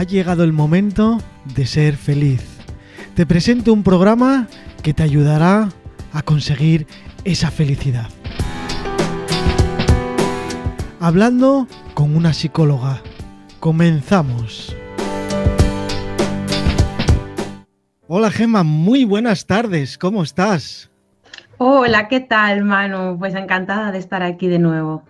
ha llegado el momento de ser feliz. Te presento un programa que te ayudará a conseguir esa felicidad. Hablando con una psicóloga. Comenzamos. Hola Gemma, muy buenas tardes, ¿cómo estás? Hola, ¿qué tal, Manu? Pues encantada de estar aquí de nuevo.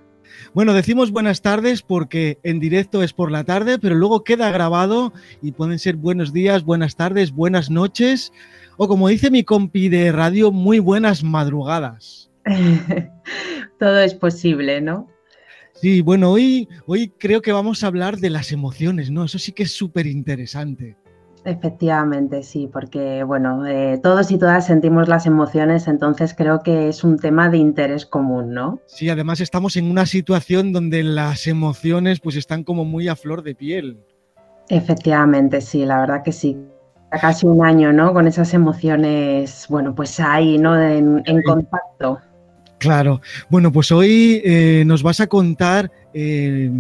Bueno, decimos buenas tardes porque en directo es por la tarde, pero luego queda grabado y pueden ser buenos días, buenas tardes, buenas noches o como dice mi compi de radio, muy buenas madrugadas. Todo es posible, ¿no? Sí, bueno, hoy, hoy creo que vamos a hablar de las emociones, ¿no? Eso sí que es súper interesante. Efectivamente, sí, porque bueno, eh, todos y todas sentimos las emociones, entonces creo que es un tema de interés común, ¿no? Sí, además estamos en una situación donde las emociones pues están como muy a flor de piel. Efectivamente, sí, la verdad que sí. Casi un año, ¿no? Con esas emociones, bueno, pues ahí, ¿no? En, contacto. Claro. Bueno, pues hoy eh, nos vas a contar eh,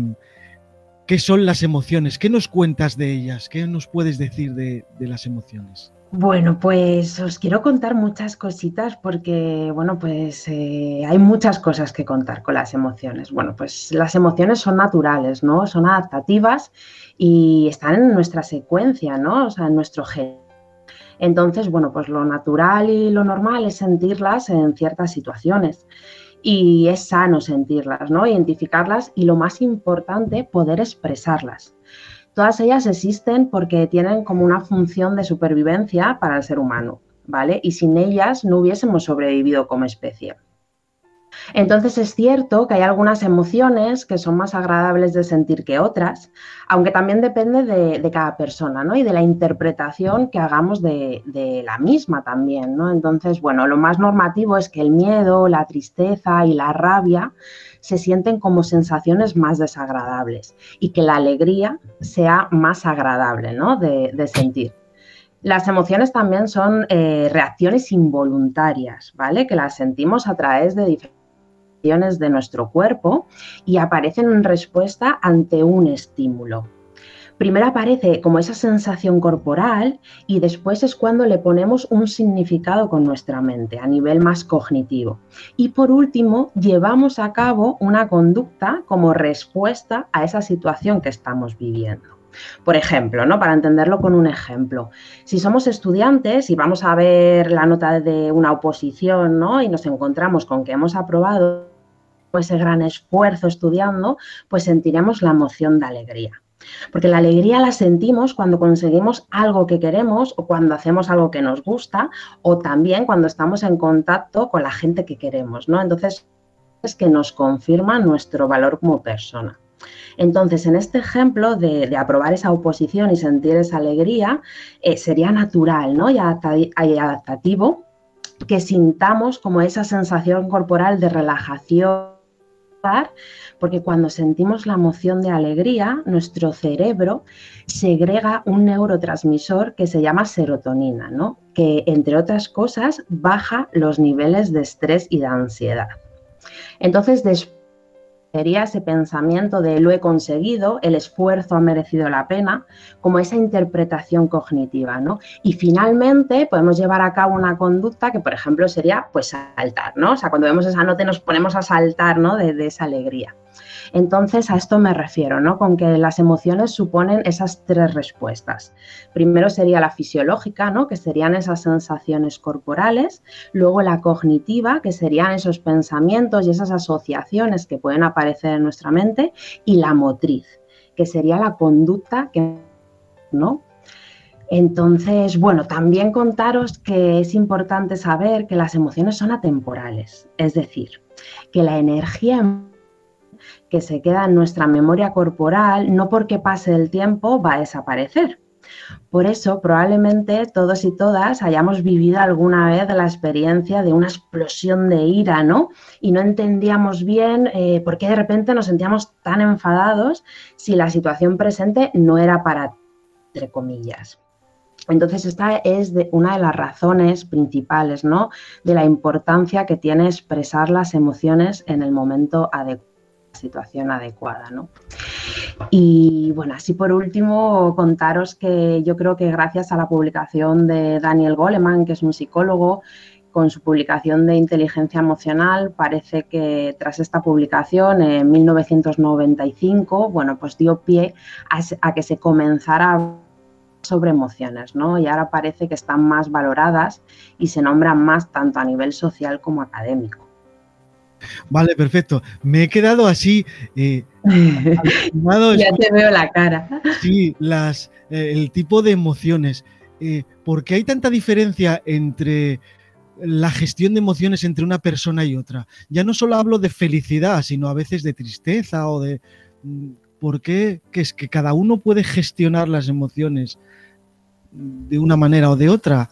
¿Qué son las emociones? ¿Qué nos cuentas de ellas? ¿Qué nos puedes decir de, las emociones? Bueno, pues os quiero contar muchas cositas porque, bueno, pues eh, hay muchas cosas que contar con las emociones. Bueno, pues las emociones son naturales, ¿no? Son adaptativas y están en nuestra secuencia, ¿no? O sea, en nuestro gen. Entonces, bueno, pues lo natural y lo normal es sentirlas en ciertas situaciones y es sano sentirlas, ¿no? Identificarlas y lo más importante, poder expresarlas. Todas ellas existen porque tienen como una función de supervivencia para el ser humano, ¿vale? Y sin ellas no hubiésemos sobrevivido como especie. Entonces es cierto que hay algunas emociones que son más agradables de sentir que otras, aunque también depende de, cada persona ¿no? y de la interpretación que hagamos de, la misma también. ¿no? Entonces, bueno, lo más normativo es que el miedo, la tristeza y la rabia se sienten como sensaciones más desagradables y que la alegría sea más agradable ¿no? de, sentir. Las emociones también son eh, reacciones involuntarias, ¿vale? Que las sentimos a través de diferentes de nuestro cuerpo y aparecen en respuesta ante un estímulo. Primero aparece como esa sensación corporal y después es cuando le ponemos un significado con nuestra mente a nivel más cognitivo. Y por último, llevamos a cabo una conducta como respuesta a esa situación que estamos viviendo. Por ejemplo, ¿no? Para entenderlo con un ejemplo, si somos estudiantes y vamos a ver la nota de una oposición, ¿no? Y nos encontramos con que hemos aprobado ese gran esfuerzo estudiando, pues sentiremos la emoción de alegría. Porque la alegría la sentimos cuando conseguimos algo que queremos o cuando hacemos algo que nos gusta o también cuando estamos en contacto con la gente que queremos, ¿no? Entonces, es que nos confirma nuestro valor como persona. Entonces, en este ejemplo de, aprobar esa oposición y sentir esa alegría, eh, sería natural ¿no? y adaptativo que sintamos como esa sensación corporal de relajación porque cuando sentimos la emoción de alegría, nuestro cerebro segrega un neurotransmisor que se llama serotonina, ¿no? que entre otras cosas baja los niveles de estrés y de ansiedad. Entonces, después sería ese pensamiento de lo he conseguido, el esfuerzo ha merecido la pena, como esa interpretación cognitiva, ¿no? Y finalmente podemos llevar a cabo una conducta que, por ejemplo, sería pues saltar, ¿no? O sea, cuando vemos esa nota nos ponemos a saltar, ¿no? de esa alegría. Entonces, a esto me refiero, ¿no? Con que las emociones suponen esas tres respuestas. Primero sería la fisiológica, ¿no? Que serían esas sensaciones corporales. Luego la cognitiva, que serían esos pensamientos y esas asociaciones que pueden aparecer en nuestra mente. Y la motriz, que sería la conducta que, ¿no? Entonces, bueno, también contaros que es importante saber que las emociones son atemporales, es decir, que la energía que se queda en nuestra memoria corporal, no porque pase el tiempo va a desaparecer. Por eso, probablemente todos y todas hayamos vivido alguna vez la experiencia de una explosión de ira, ¿no? Y no entendíamos bien eh, por qué de repente nos sentíamos tan enfadados si la situación presente no era para, entre comillas. Entonces, esta es una de las razones principales, ¿no? De la importancia que tiene expresar las emociones en el momento adecuado situación adecuada. ¿no? Y bueno, así por último, contaros que yo creo que gracias a la publicación de Daniel Goleman, que es un psicólogo, con su publicación de inteligencia emocional, parece que tras esta publicación en 1995, bueno, pues dio pie a, que se comenzara sobre emociones, ¿no? Y ahora parece que están más valoradas y se nombran más tanto a nivel social como académico. Vale, perfecto. Me he quedado así. Eh, ya te veo la cara. Sí, las, eh, el tipo de emociones. Eh, ¿Por qué hay tanta diferencia entre la gestión de emociones entre una persona y otra? Ya no solo hablo de felicidad, sino a veces de tristeza o de... Mm, ¿Por qué? Que es que cada uno puede gestionar las emociones de una manera o de otra.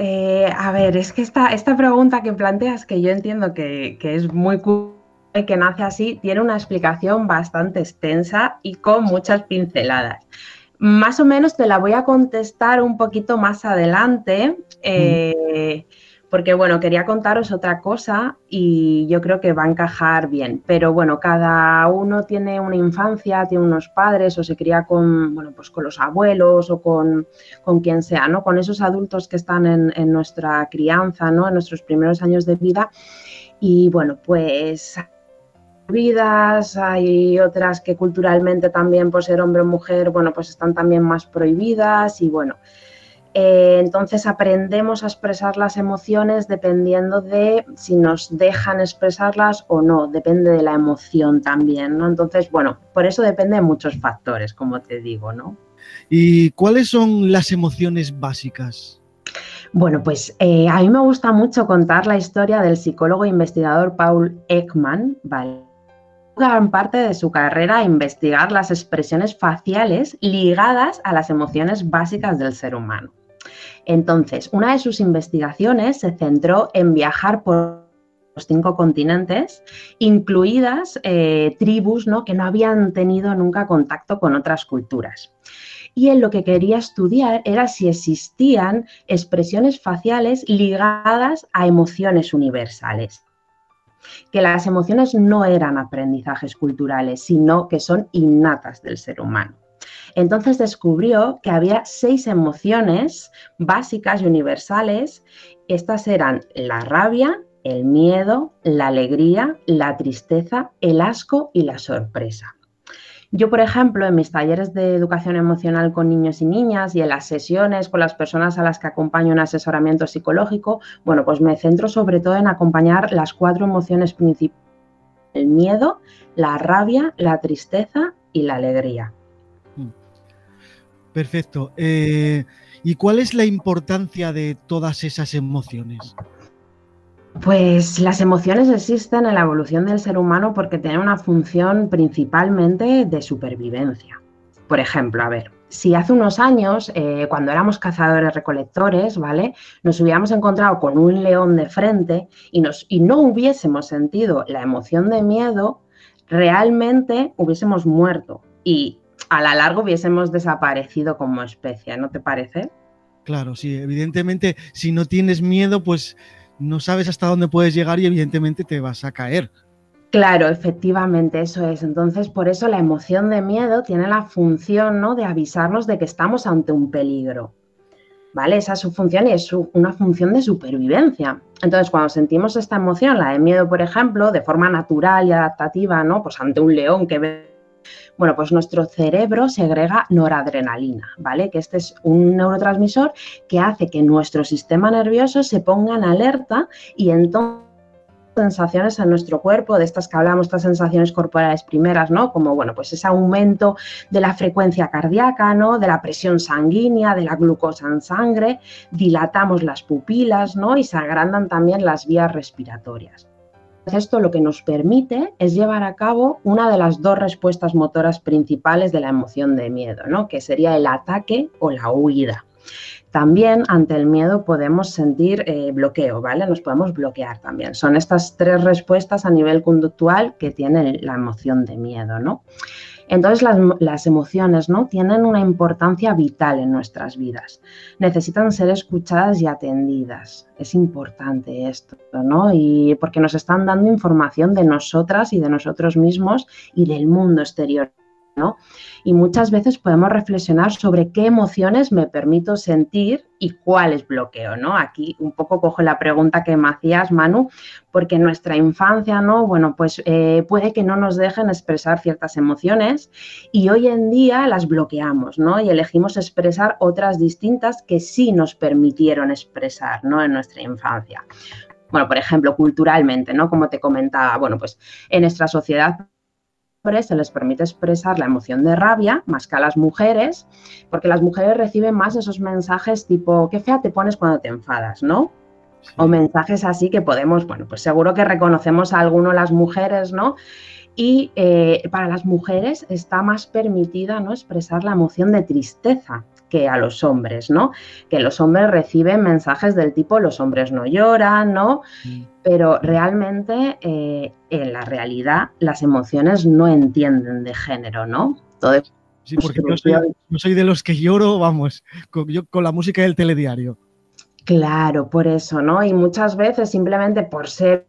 Eh, a ver, es que esta, esta pregunta que planteas, que yo entiendo que, es muy cool, que nace así, tiene una explicación bastante extensa y con muchas pinceladas. Más o menos te la voy a contestar un poquito más adelante. Eh, porque bueno, quería contaros otra cosa y yo creo que va a encajar bien, pero bueno, cada uno tiene una infancia, tiene unos padres o se cría con, bueno, pues con los abuelos o con, con quien sea, ¿no? Con esos adultos que están en, nuestra crianza, ¿no? En nuestros primeros años de vida y bueno, pues vidas, hay otras que culturalmente también por ser hombre o mujer, bueno, pues están también más prohibidas y bueno, eh, entonces aprendemos a expresar las emociones dependiendo de si nos dejan expresarlas o no, depende de la emoción también, ¿no? Entonces, bueno, por eso depende de muchos factores, como te digo, ¿no? ¿Y cuáles son las emociones básicas? Bueno, pues eh, a mí me gusta mucho contar la historia del psicólogo e investigador Paul Ekman, ¿vale? gran parte de su carrera a investigar las expresiones faciales ligadas a las emociones básicas del ser humano. Entonces, una de sus investigaciones se centró en viajar por los cinco continentes, incluidas eh, tribus ¿no? que no habían tenido nunca contacto con otras culturas. Y él lo que quería estudiar era si existían expresiones faciales ligadas a emociones universales que las emociones no eran aprendizajes culturales, sino que son innatas del ser humano. Entonces descubrió que había seis emociones básicas y universales. Estas eran la rabia, el miedo, la alegría, la tristeza, el asco y la sorpresa. Yo, por ejemplo, en mis talleres de educación emocional con niños y niñas y en las sesiones con las personas a las que acompaño en asesoramiento psicológico, bueno, pues me centro sobre todo en acompañar las cuatro emociones principales, el miedo, la rabia, la tristeza y la alegría. Perfecto. Eh, ¿Y cuál es la importancia de todas esas emociones? Pues las emociones existen en la evolución del ser humano porque tienen una función principalmente de supervivencia. Por ejemplo, a ver, si hace unos años, eh, cuando éramos cazadores recolectores, ¿vale? Nos hubiéramos encontrado con un león de frente y, nos, y no hubiésemos sentido la emoción de miedo, realmente hubiésemos muerto. Y a la largo hubiésemos desaparecido como especie, ¿no te parece? Claro, sí, evidentemente, si no tienes miedo, pues no sabes hasta dónde puedes llegar y evidentemente te vas a caer. Claro, efectivamente, eso es. Entonces, por eso la emoción de miedo tiene la función ¿no? de avisarnos de que estamos ante un peligro. ¿Vale? Esa es su función y es una función de supervivencia. Entonces, cuando sentimos esta emoción, la de miedo, por ejemplo, de forma natural y adaptativa, ¿no? Pues ante un león que ve bueno, pues nuestro cerebro segrega noradrenalina, ¿vale? Que este es un neurotransmisor que hace que nuestro sistema nervioso se ponga en alerta y entonces sensaciones en nuestro cuerpo, de estas que hablamos, estas sensaciones corporales primeras, ¿no? Como, bueno, pues ese aumento de la frecuencia cardíaca, ¿no? De la presión sanguínea, de la glucosa en sangre, dilatamos las pupilas, ¿no? Y se agrandan también las vías respiratorias. Esto lo que nos permite es llevar a cabo una de las dos respuestas motoras principales de la emoción de miedo, ¿no? que sería el ataque o la huida. También ante el miedo podemos sentir eh, bloqueo, ¿vale? Nos podemos bloquear también. Son estas tres respuestas a nivel conductual que tiene la emoción de miedo, ¿no? Entonces las, emociones ¿no? tienen una importancia vital en nuestras vidas. Necesitan ser escuchadas y atendidas. Es importante esto, ¿no? Y porque nos están dando información de nosotras y de nosotros mismos y del mundo exterior. Y muchas veces podemos reflexionar sobre qué emociones me permito sentir y cuáles bloqueo, ¿no? Aquí un poco cojo la pregunta que me hacías, Manu, porque en nuestra infancia, ¿no? Bueno, pues eh, puede que no nos dejen expresar ciertas emociones y hoy en día las bloqueamos, ¿no? Y elegimos expresar otras distintas que sí nos permitieron expresar, ¿no? En nuestra infancia. Bueno, por ejemplo, culturalmente, ¿no? Como te comentaba, bueno, pues en nuestra sociedad se les permite expresar la emoción de rabia más que a las mujeres, porque las mujeres reciben más esos mensajes tipo, qué fea te pones cuando te enfadas, ¿no? O mensajes así que podemos, bueno, pues seguro que reconocemos a alguno las mujeres, ¿no? Y eh, para las mujeres está más permitida ¿no? expresar la emoción de tristeza que a los hombres, ¿no? Que los hombres reciben mensajes del tipo los hombres no lloran, ¿no? Mm. Pero realmente eh, en la realidad las emociones no entienden de género, ¿no? Todo sí, porque yo soy, de los que lloro, vamos, con la música del telediario. Claro, por eso, ¿no? Y muchas veces simplemente por ser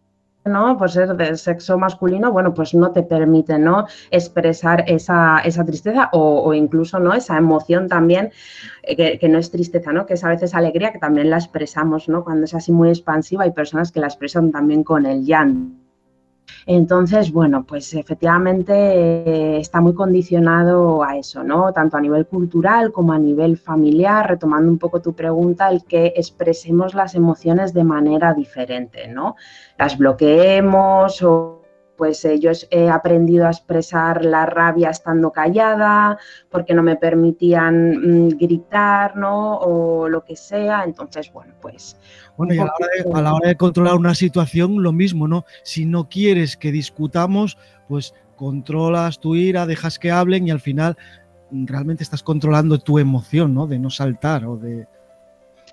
¿no? Por ser de sexo masculino, bueno, pues no te permite, ¿no? Expresar esa, tristeza o, incluso, ¿no? Esa emoción también, eh, que, no es tristeza, ¿no? Que es a veces alegría, que también la expresamos, ¿no? Cuando es así muy expansiva, hay personas que la expresan también con el llanto. Entonces, bueno, pues efectivamente eh, está muy condicionado a eso, ¿no? Tanto a nivel cultural como a nivel familiar, retomando un poco tu pregunta, el que expresemos las emociones de manera diferente, ¿no? Las bloqueemos o pues eh, yo he aprendido a expresar la rabia estando callada, porque no me permitían mm, gritar, ¿no? O lo que sea. Entonces, bueno, pues... Bueno, y a la, hora de, controlar una situación, lo mismo, ¿no? Si no quieres que discutamos, pues controlas tu ira, dejas que hablen y al final mm, realmente estás controlando tu emoción, ¿no? De no saltar o de...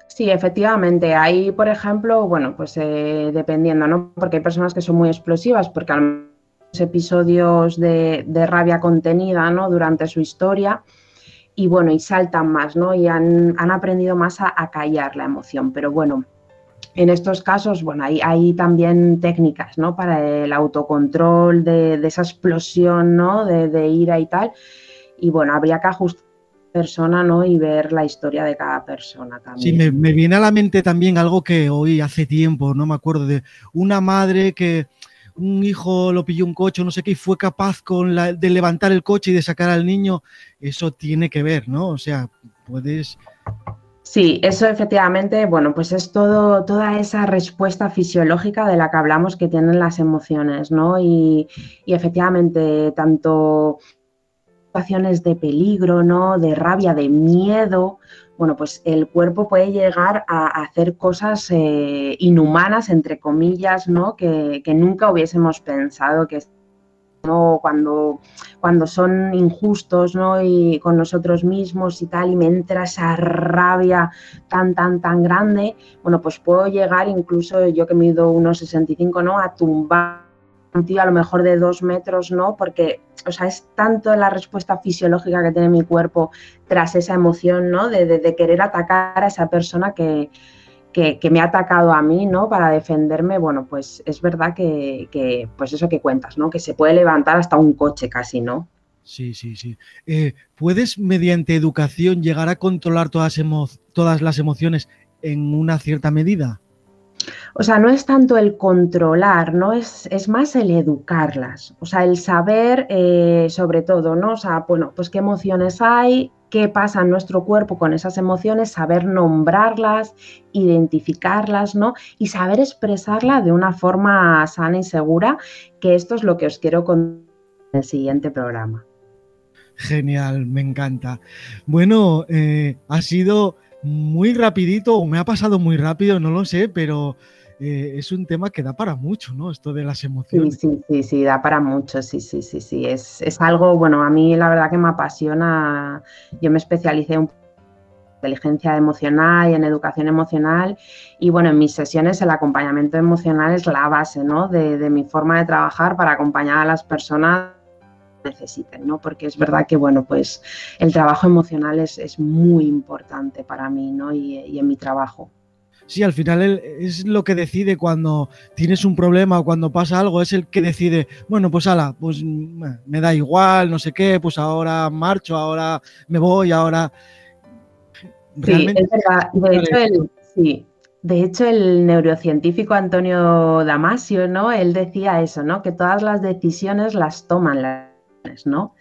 Sí, efectivamente. Ahí, por ejemplo, bueno, pues eh, dependiendo, ¿no? Porque hay personas que son muy explosivas, porque hay episodios de, rabia contenida, ¿no? Durante su historia y bueno, y saltan más, ¿no? Y han, aprendido más a, callar la emoción. Pero bueno, en estos casos, bueno, hay, también técnicas, ¿no? Para el autocontrol de, esa explosión, ¿no? De, ira y tal. Y bueno, habría que ajustar persona, ¿no? Y ver la historia de cada persona también. Sí, me, viene a la mente también algo que oí hace tiempo, no me acuerdo, de una madre que un hijo lo pilló un coche, no sé qué, y fue capaz de levantar el coche y de sacar al niño. Eso tiene que ver, ¿no? O sea, puedes... Sí, eso efectivamente, bueno, pues es todo, toda esa respuesta fisiológica de la que hablamos que tienen las emociones, ¿no? Y, y efectivamente, tanto situaciones de peligro, ¿no? De rabia, de miedo, bueno, pues el cuerpo puede llegar a hacer cosas eh, inhumanas, entre comillas, ¿no? Que, nunca hubiésemos pensado que cuando, cuando son injustos ¿no? y con nosotros mismos y tal, y me entra esa rabia tan, tan, tan grande, bueno, pues puedo llegar incluso, yo que mido unos 65, ¿no? a tumbar a lo mejor de dos metros, ¿no? Porque, o sea, es tanto la respuesta fisiológica que tiene mi cuerpo tras esa emoción, ¿no? De, querer atacar a esa persona que, me ha atacado a mí, ¿no? Para defenderme, bueno, pues es verdad que, pues eso que cuentas, ¿no? Que se puede levantar hasta un coche casi, ¿no? Sí, sí, sí. Eh, ¿Puedes, mediante educación, llegar a controlar todas, todas las emociones en una cierta medida? O sea, no es tanto el controlar, ¿no? Es, es más el educarlas. O sea, el saber eh, sobre todo, ¿no? O sea, bueno, pues qué emociones hay, qué pasa en nuestro cuerpo con esas emociones, saber nombrarlas, identificarlas, ¿no? Y saber expresarlas de una forma sana y segura, que esto es lo que os quiero contar en el siguiente programa. Genial, me encanta. Bueno, eh, ha sido muy rapidito o me ha pasado muy rápido, no lo sé, pero eh, es un tema que da para mucho, ¿no? Esto de las emociones. Sí, sí, sí, sí, da para mucho, sí, sí, sí, sí. Es, es algo, bueno, a mí la verdad que me apasiona. Yo me especialicé en inteligencia emocional y en educación emocional. Y bueno, en mis sesiones el acompañamiento emocional es la base ¿no? de, de, mi forma de trabajar para acompañar a las personas necesiten, ¿no? Porque es verdad que, bueno, pues el trabajo emocional es, muy importante para mí, ¿no? Y, en mi trabajo. Sí, al final es lo que decide cuando tienes un problema o cuando pasa algo, es el que decide, bueno, pues ala, pues me da igual, no sé qué, pues ahora marcho, ahora me voy, ahora... sí, es verdad. De hecho, el, sí, de hecho, el neurocientífico Antonio Damasio, ¿no? Él decía eso, ¿no? Que todas las decisiones las toman las ¿no?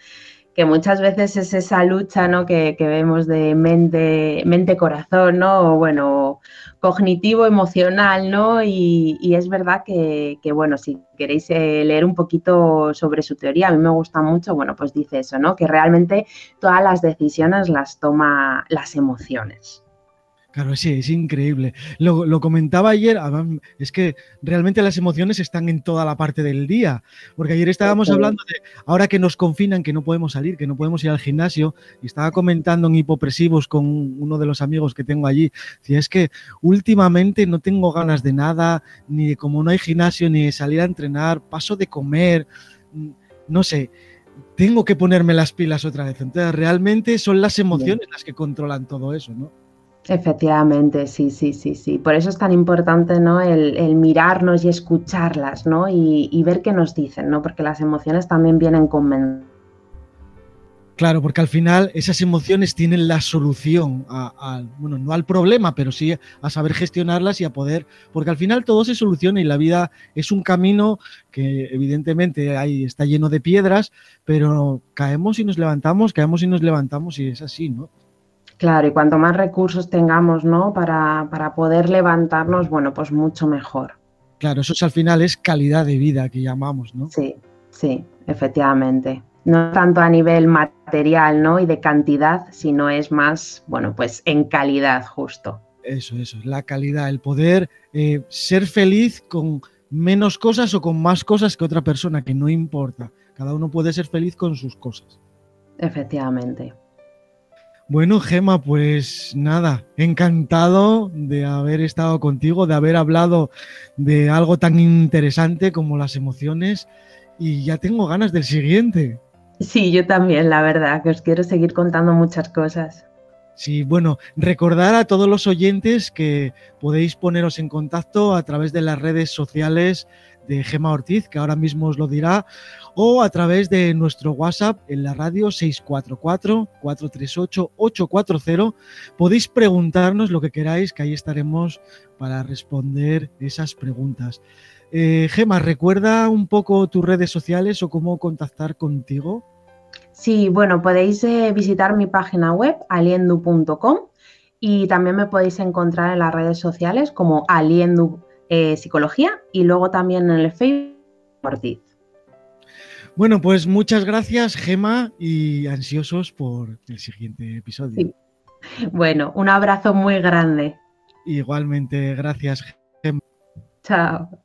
Que muchas veces es esa lucha, ¿no? Que, vemos de mente, mente-corazón, ¿no? O bueno, cognitivo-emocional, ¿no? Y, es verdad que, que, bueno, si queréis eh, leer un poquito sobre su teoría, a mí me gusta mucho, bueno, pues dice eso, ¿no? Que realmente todas las decisiones las toma las emociones. Claro, sí, es increíble. Lo, comentaba ayer, es que realmente las emociones están en toda la parte del día, porque ayer estábamos hablando de, ahora que nos confinan, que no podemos salir, que no podemos ir al gimnasio, y estaba comentando en hipopresivos con uno de los amigos que tengo allí, decía, es que últimamente no tengo ganas de nada, ni de como no hay gimnasio, ni de salir a entrenar, paso de comer, mm, no sé, tengo que ponerme las pilas otra vez. Entonces, realmente son las emociones las que controlan todo eso, ¿no? Efectivamente, sí, sí, sí, sí. Por eso es tan importante, ¿no? El, mirarnos y escucharlas, ¿no? Y, ver qué nos dicen, ¿no? Porque las emociones también vienen con Claro, porque al final esas emociones tienen la solución, a, bueno, no al problema, pero sí a saber gestionarlas y a poder, porque al final todo se soluciona y la vida es un camino que evidentemente ahí está lleno de piedras, pero caemos y nos levantamos, caemos y nos levantamos y es así, ¿no? Claro, y cuanto más recursos tengamos, ¿no? Para, poder levantarnos, bueno, pues mucho mejor. Claro, eso es, al final es calidad de vida que llamamos, ¿no? Sí, sí, efectivamente. No tanto a nivel material, ¿no? Y de cantidad, sino es más, bueno, pues en calidad justo. Eso, eso, la calidad, el poder eh, ser feliz con menos cosas o con más cosas que otra persona, que no importa. Cada uno puede ser feliz con sus cosas. Efectivamente. Bueno, Gema, pues nada, encantado de haber estado contigo, de haber hablado de algo tan interesante como las emociones y ya tengo ganas del siguiente. Sí, yo también, la verdad, que os quiero seguir contando muchas cosas. Sí, bueno, recordar a todos los oyentes que podéis poneros en contacto a través de las redes sociales de Gema Ortiz, que ahora mismo os lo dirá, o a través de nuestro WhatsApp en la radio 644-438-840. Podéis preguntarnos lo que queráis, que ahí estaremos para responder esas preguntas. Eh, Gema, ¿recuerda un poco tus redes sociales o cómo contactar contigo? Sí, bueno, podéis eh, visitar mi página web aliendu.com y también me podéis encontrar en las redes sociales como aliendu eh, psicología y luego también en el Facebook Ortiz. Bueno, pues muchas gracias, Gema, y ansiosos por el siguiente episodio. Bueno, un abrazo muy grande. Igualmente, gracias, Gema. Chao.